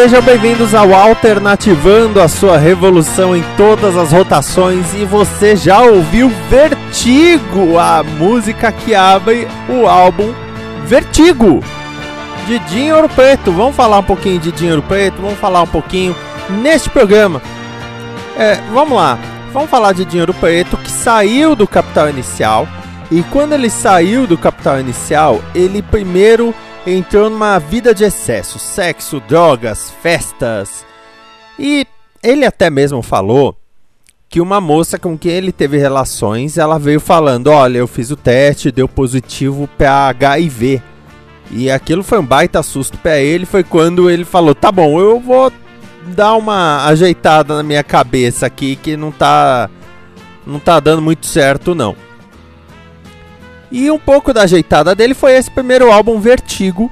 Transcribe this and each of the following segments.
Sejam bem-vindos ao Alternativando a sua revolução em todas as rotações e você já ouviu Vertigo, a música que abre o álbum Vertigo de Dinheiro Preto. Vamos falar um pouquinho de Dinheiro Preto, vamos falar um pouquinho neste programa. É, vamos lá, vamos falar de Dinheiro Preto que saiu do Capital Inicial e quando ele saiu do Capital Inicial, ele primeiro entrou numa vida de excesso, sexo, drogas, festas. E ele até mesmo falou que uma moça com quem ele teve relações, ela veio falando: "Olha, eu fiz o teste, deu positivo para HIV". E aquilo foi um baita susto pra ele. Foi quando ele falou: Tá bom, eu vou dar uma ajeitada na minha cabeça aqui que não tá. Não tá dando muito certo, não. E um pouco da ajeitada dele foi esse primeiro álbum Vertigo,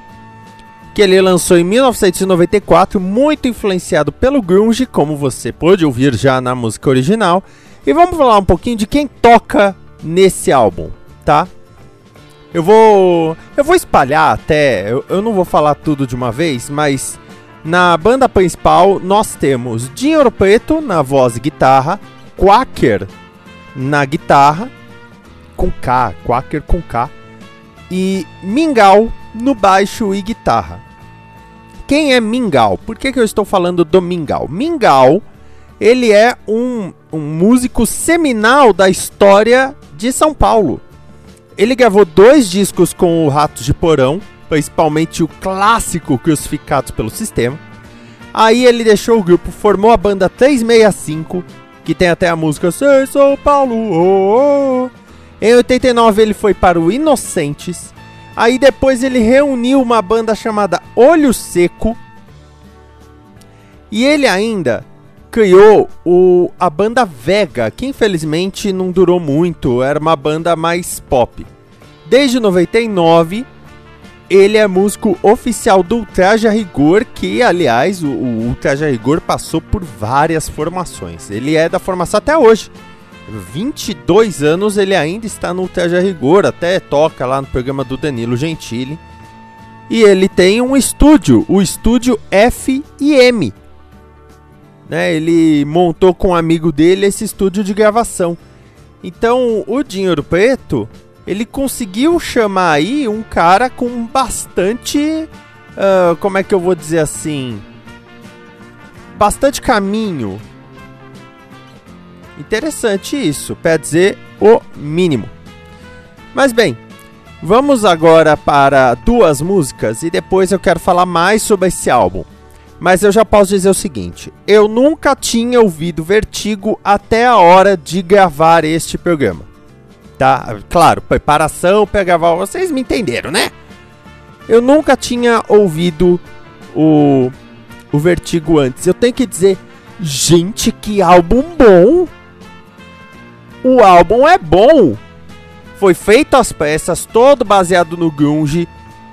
que ele lançou em 1994, muito influenciado pelo grunge, como você pôde ouvir já na música original. E vamos falar um pouquinho de quem toca nesse álbum, tá? Eu vou eu vou espalhar até, eu, eu não vou falar tudo de uma vez, mas na banda principal nós temos Dinheiro Preto na voz e guitarra, Quaker na guitarra, com K, Quaker com K, e Mingau no baixo e guitarra. Quem é Mingau? Por que, que eu estou falando do Mingau? Mingau, ele é um, um músico seminal da história de São Paulo. Ele gravou dois discos com o Ratos de Porão, principalmente o clássico Crucificados pelo Sistema. Aí ele deixou o grupo, formou a banda 365, que tem até a música Sei São Paulo. Oh, oh. Em 89 ele foi para o Inocentes. Aí depois ele reuniu uma banda chamada Olho Seco. E ele ainda criou o, a banda Vega, que infelizmente não durou muito, era uma banda mais pop. Desde 99, ele é músico oficial do Ultraja Rigor, que aliás o, o Ultraja Rigor passou por várias formações. Ele é da formação até hoje. 22 anos ele ainda está no Ultraja Rigor, até toca lá no programa do Danilo Gentili. E ele tem um estúdio, o estúdio FIM, né, ele montou com um amigo dele esse estúdio de gravação. Então, o Dinheiro Preto, ele conseguiu chamar aí um cara com bastante. Uh, como é que eu vou dizer assim? Bastante caminho. Interessante isso, quer dizer o mínimo. Mas bem, vamos agora para duas músicas e depois eu quero falar mais sobre esse álbum. Mas eu já posso dizer o seguinte: eu nunca tinha ouvido Vertigo até a hora de gravar este programa. Tá? Claro, preparação para gravar, vocês me entenderam, né? Eu nunca tinha ouvido o, o Vertigo antes. Eu tenho que dizer, gente, que álbum bom! O álbum é bom! Foi feito as peças, todo baseado no grunge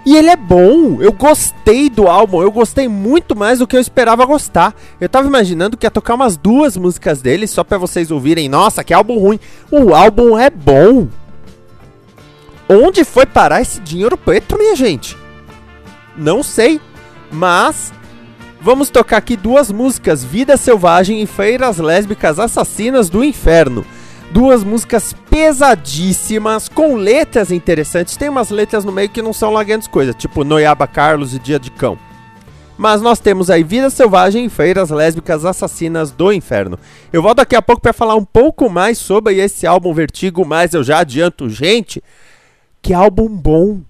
e ele é bom. Eu gostei do álbum. Eu gostei muito mais do que eu esperava gostar. Eu tava imaginando que ia tocar umas duas músicas dele só para vocês ouvirem. Nossa, que álbum ruim. O álbum é bom. Onde foi parar esse dinheiro preto, minha gente? Não sei. Mas vamos tocar aqui duas músicas: Vida Selvagem e Feiras Lésbicas Assassinas do Inferno duas músicas pesadíssimas, com letras interessantes. Tem umas letras no meio que não são lá grandes coisas, tipo Noiaba Carlos e Dia de Cão. Mas nós temos aí Vida Selvagem e Feiras Lésbicas Assassinas do Inferno. Eu volto daqui a pouco para falar um pouco mais sobre esse álbum Vertigo, mas eu já adianto, gente, que álbum bom.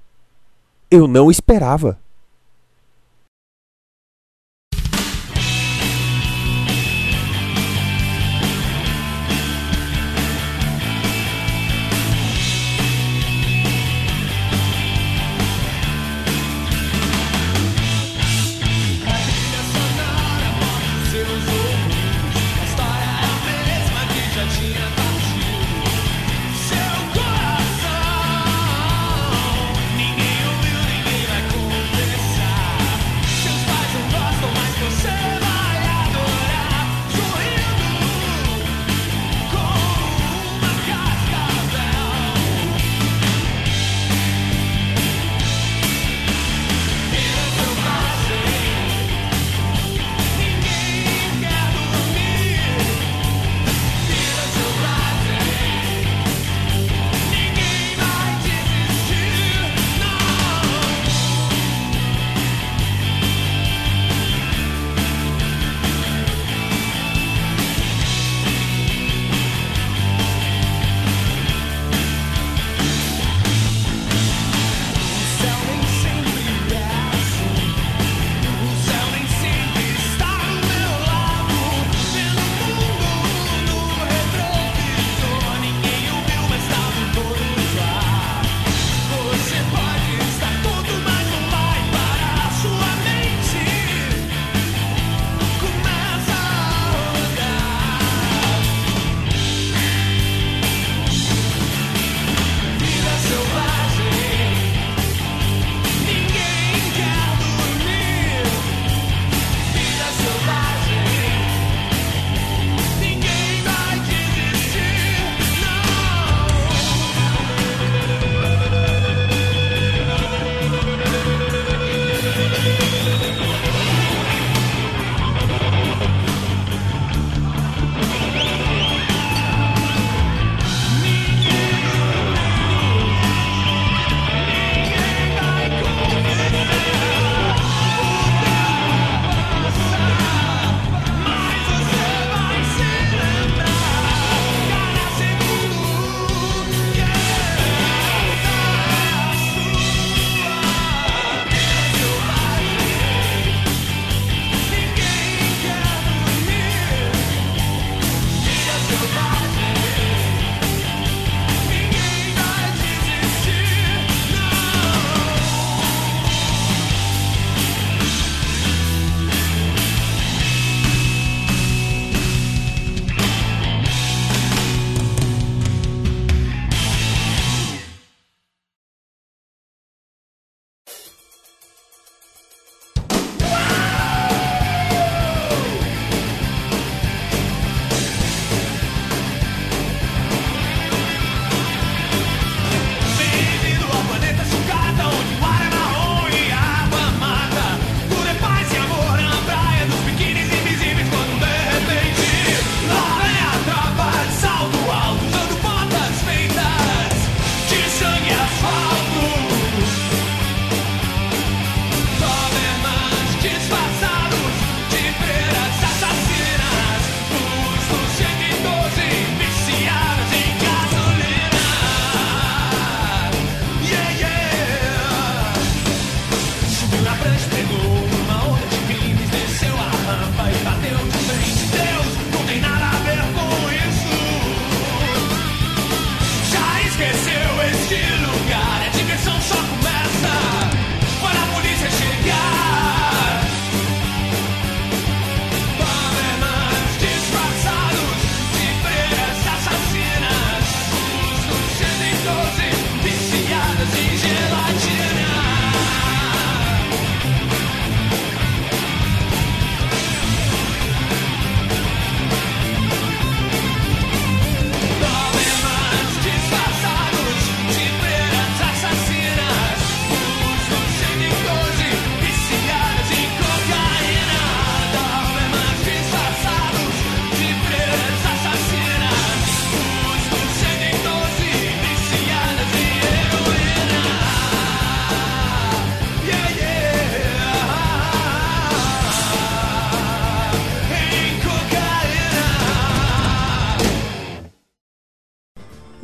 Eu não esperava.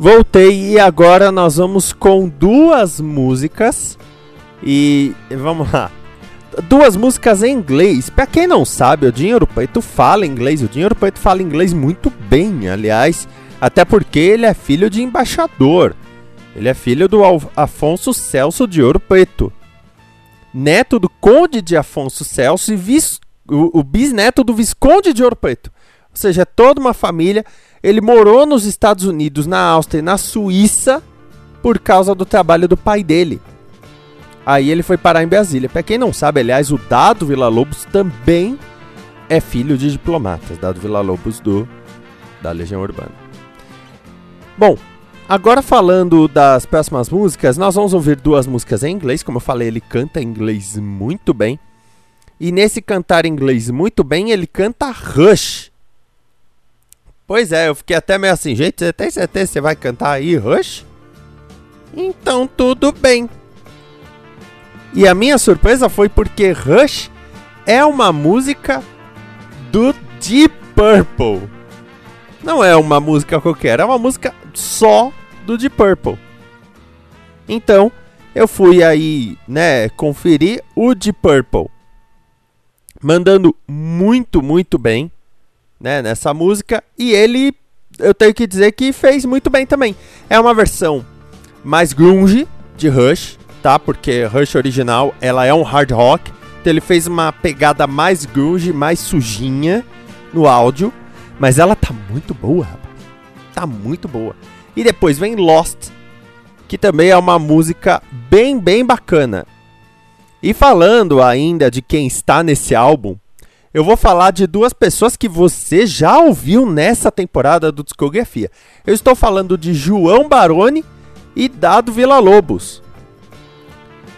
Voltei e agora nós vamos com duas músicas e vamos lá. Duas músicas em inglês. Pra quem não sabe, o Dinheiro Preto fala inglês. O Dinheiro Preto fala inglês muito bem, aliás, até porque ele é filho de embaixador. Ele é filho do Afonso Celso de Ouro Preto, neto do Conde de Afonso Celso e o, o bisneto do Visconde de Ouro Preto. Ou seja, é toda uma família. Ele morou nos Estados Unidos, na Áustria e na Suíça por causa do trabalho do pai dele. Aí ele foi parar em Brasília. Pra quem não sabe, aliás, o Dado Villa-Lobos também é filho de diplomatas. Dado Villa-Lobos do da Legião Urbana. Bom, agora falando das próximas músicas, nós vamos ouvir duas músicas em inglês. Como eu falei, ele canta inglês muito bem. E nesse cantar inglês muito bem, ele canta Rush. Pois é, eu fiquei até meio assim, gente, você tem certeza que você vai cantar aí Rush? Então tudo bem. E a minha surpresa foi porque Rush é uma música do Deep Purple. Não é uma música qualquer, é uma música só do Deep Purple. Então, eu fui aí, né, conferir o Deep Purple. Mandando muito, muito bem, né, nessa música. E ele, eu tenho que dizer que fez muito bem também. É uma versão mais grunge de Rush, tá? Porque Rush original, ela é um hard rock. Então ele fez uma pegada mais grunge, mais sujinha no áudio. Mas ela tá muito boa, rapaz. Tá muito boa. E depois vem Lost, que também é uma música bem, bem bacana. E falando ainda de quem está nesse álbum, eu vou falar de duas pessoas que você já ouviu nessa temporada do Discografia. Eu estou falando de João Baroni e Dado Villa-Lobos.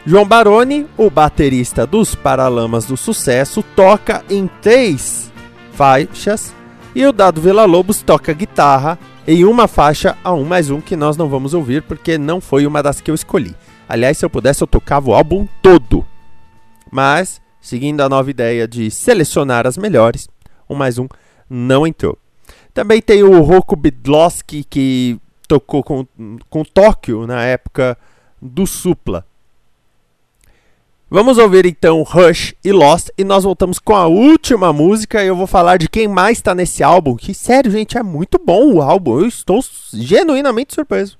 João Baroni, o baterista dos Paralamas do Sucesso, toca em três faixas e o Dado Villa-Lobos toca guitarra em uma faixa a um mais um que nós não vamos ouvir porque não foi uma das que eu escolhi. Aliás, se eu pudesse, eu tocava o álbum todo. Mas, seguindo a nova ideia de selecionar as melhores, um mais um não entrou. Também tem o Roku Bidlowski, que tocou com, com Tóquio na época do Supla. Vamos ouvir então Rush e Lost e nós voltamos com a última música. Eu vou falar de quem mais está nesse álbum. Que sério, gente, é muito bom o álbum. Eu estou genuinamente surpreso.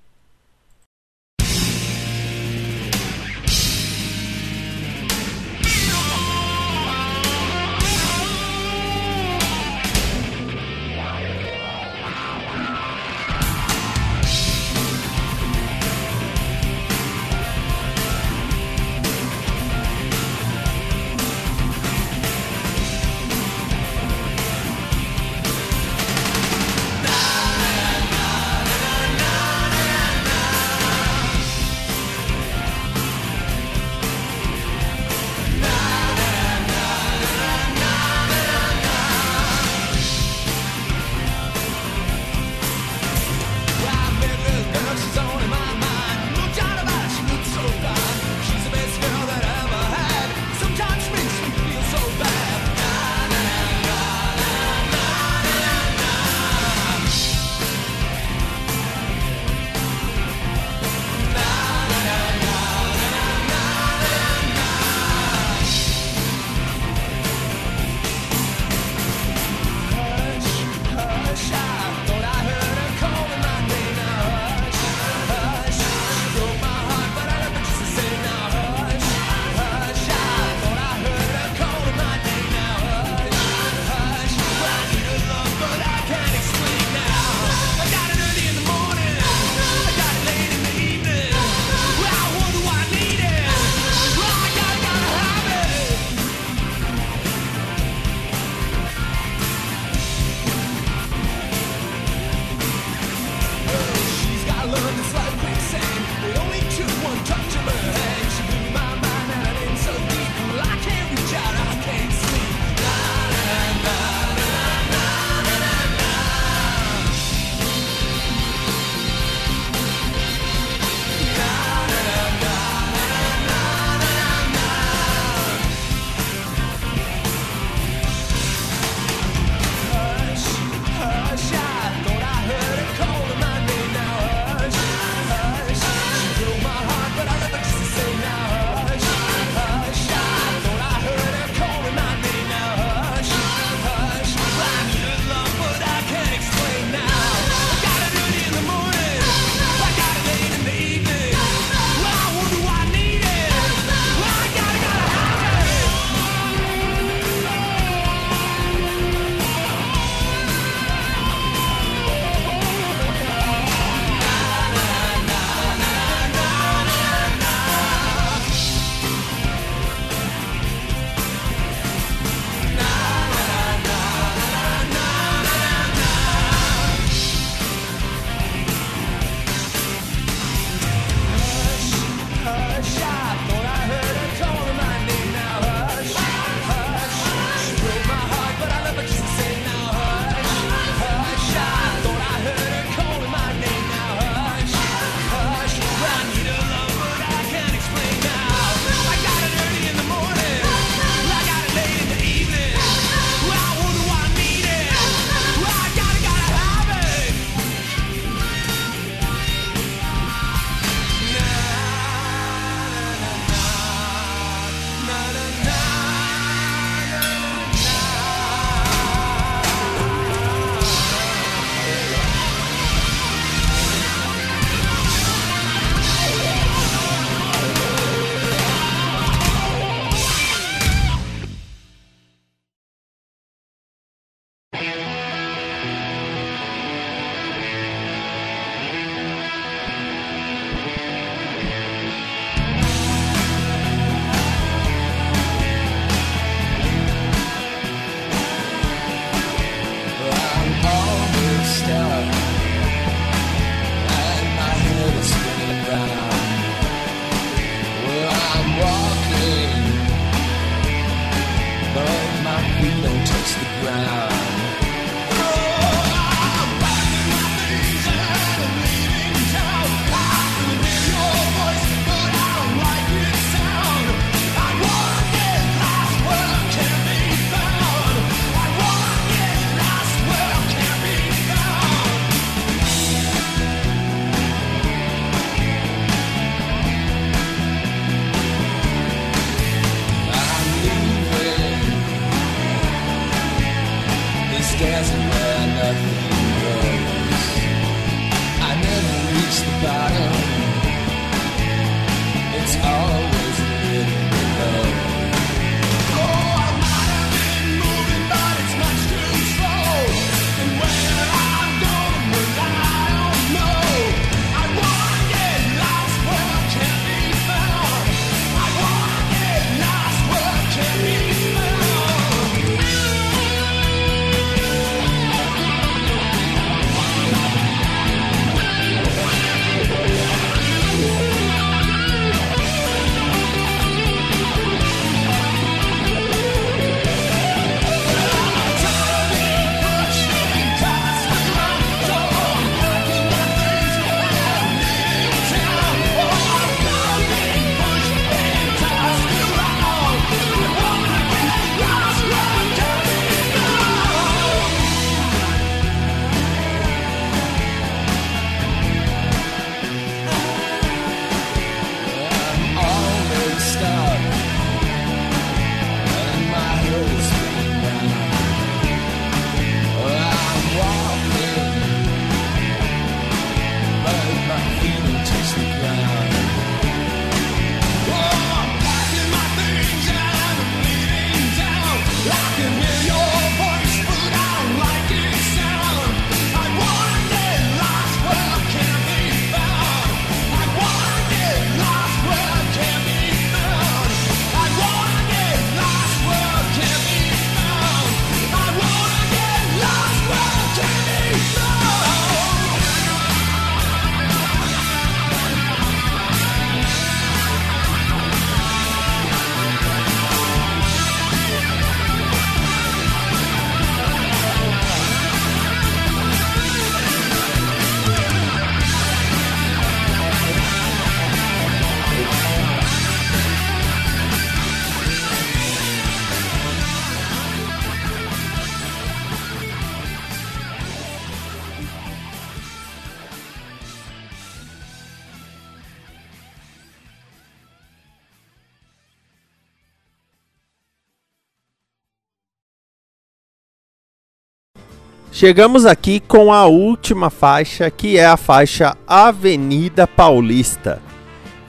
Chegamos aqui com a última faixa, que é a faixa Avenida Paulista.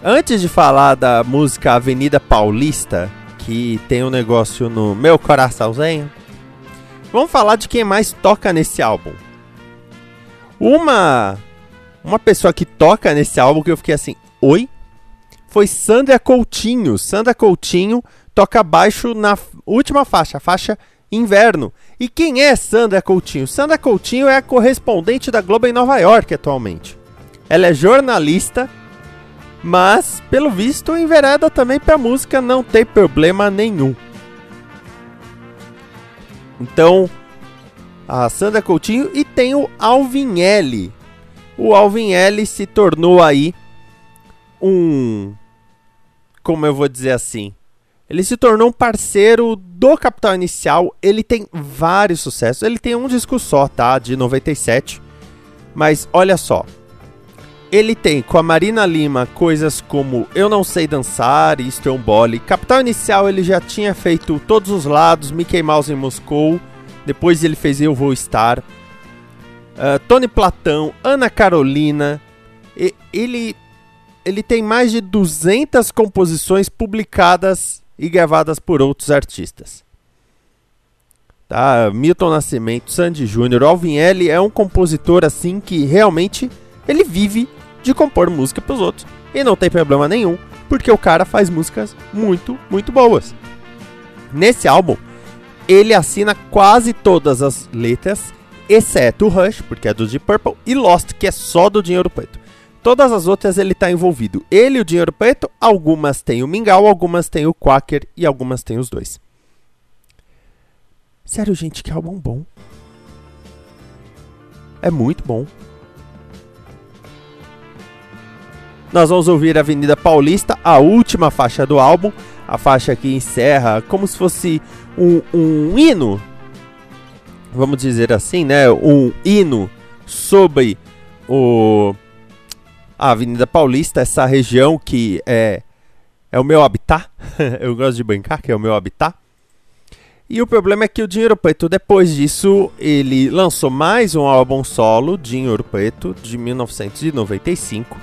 Antes de falar da música Avenida Paulista, que tem um negócio no meu coraçãozinho, vamos falar de quem mais toca nesse álbum. Uma uma pessoa que toca nesse álbum que eu fiquei assim, oi? Foi Sandra Coutinho. Sandra Coutinho toca baixo na última faixa, a faixa Inverno. E quem é Sandra Coutinho? Sandra Coutinho é a correspondente da Globo em Nova York atualmente. Ela é jornalista, mas pelo visto envereda também pra música, não tem problema nenhum. Então, a Sandra Coutinho e tem o Alvin L. O Alvin L se tornou aí um como eu vou dizer assim, ele se tornou um parceiro do Capital Inicial. Ele tem vários sucessos. Ele tem um disco só, tá? De 97. Mas olha só. Ele tem com a Marina Lima coisas como Eu Não Sei Dançar e Stromboli. Capital Inicial ele já tinha feito Todos os Lados, Mickey Mouse em Moscou. Depois ele fez Eu Vou Estar. Uh, Tony Platão, Ana Carolina. E, ele, ele tem mais de 200 composições publicadas e gravadas por outros artistas. Tá? Milton Nascimento, Sandy Júnior, Alvin L é um compositor assim que realmente ele vive de compor música para os outros e não tem problema nenhum, porque o cara faz músicas muito, muito boas. Nesse álbum, ele assina quase todas as letras, exceto Rush, porque é do Deep Purple, e Lost, que é só do Dinheiro Preto. Todas as outras ele está envolvido. Ele e o Dinheiro Preto, algumas têm o Mingau, algumas têm o Quaker e algumas têm os dois. Sério, gente, que álbum bom. É muito bom. Nós vamos ouvir Avenida Paulista, a última faixa do álbum. A faixa que encerra como se fosse um, um hino. Vamos dizer assim, né? Um hino sobre o, a Avenida Paulista, essa região que é, é o meu habitat. Eu gosto de brincar que é o meu habitat. E o problema é que o Dinheiro Preto, depois disso, ele lançou mais um álbum solo, Dinheiro Preto, de 1995.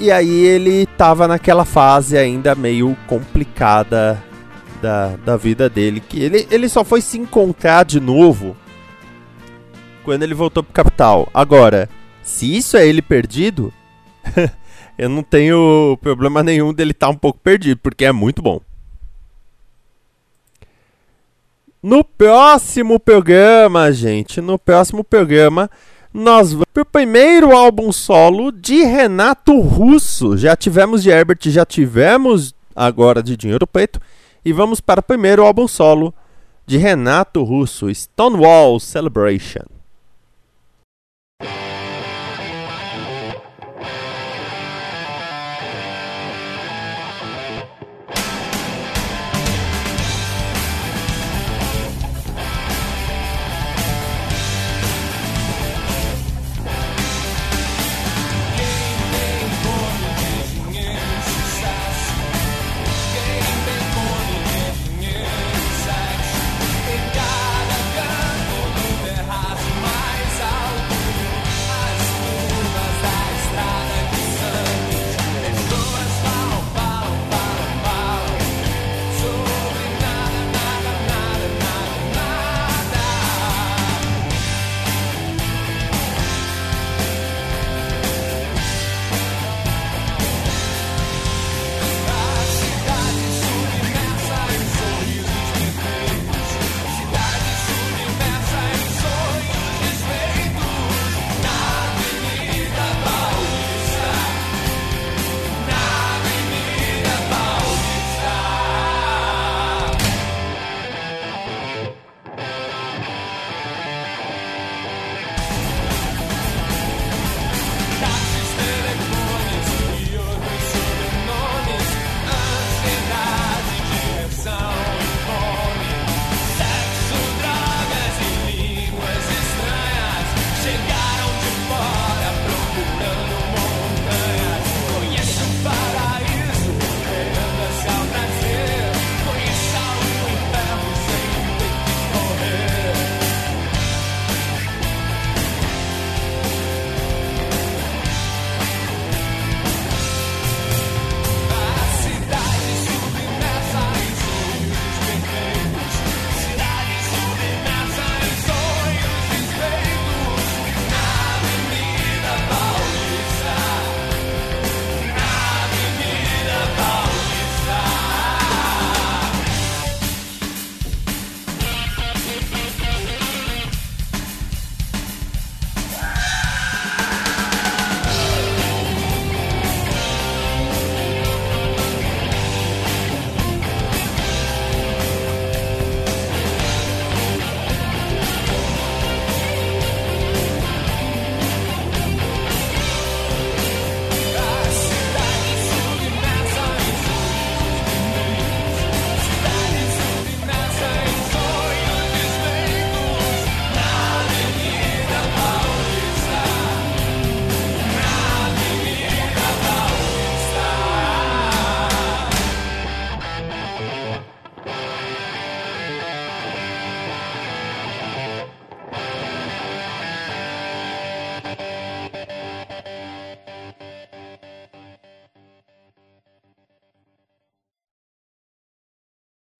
E aí ele tava naquela fase ainda meio complicada da, da vida dele. Que ele, ele só foi se encontrar de novo quando ele voltou pro capital. Agora, se isso é ele perdido, eu não tenho problema nenhum dele estar tá um pouco perdido, porque é muito bom. No próximo programa, gente, no próximo programa, nós vamos pro primeiro álbum solo de Renato Russo. Já tivemos de Herbert, já tivemos agora de Dinheiro Preto. E vamos para o primeiro álbum solo de Renato Russo, Stonewall Celebration.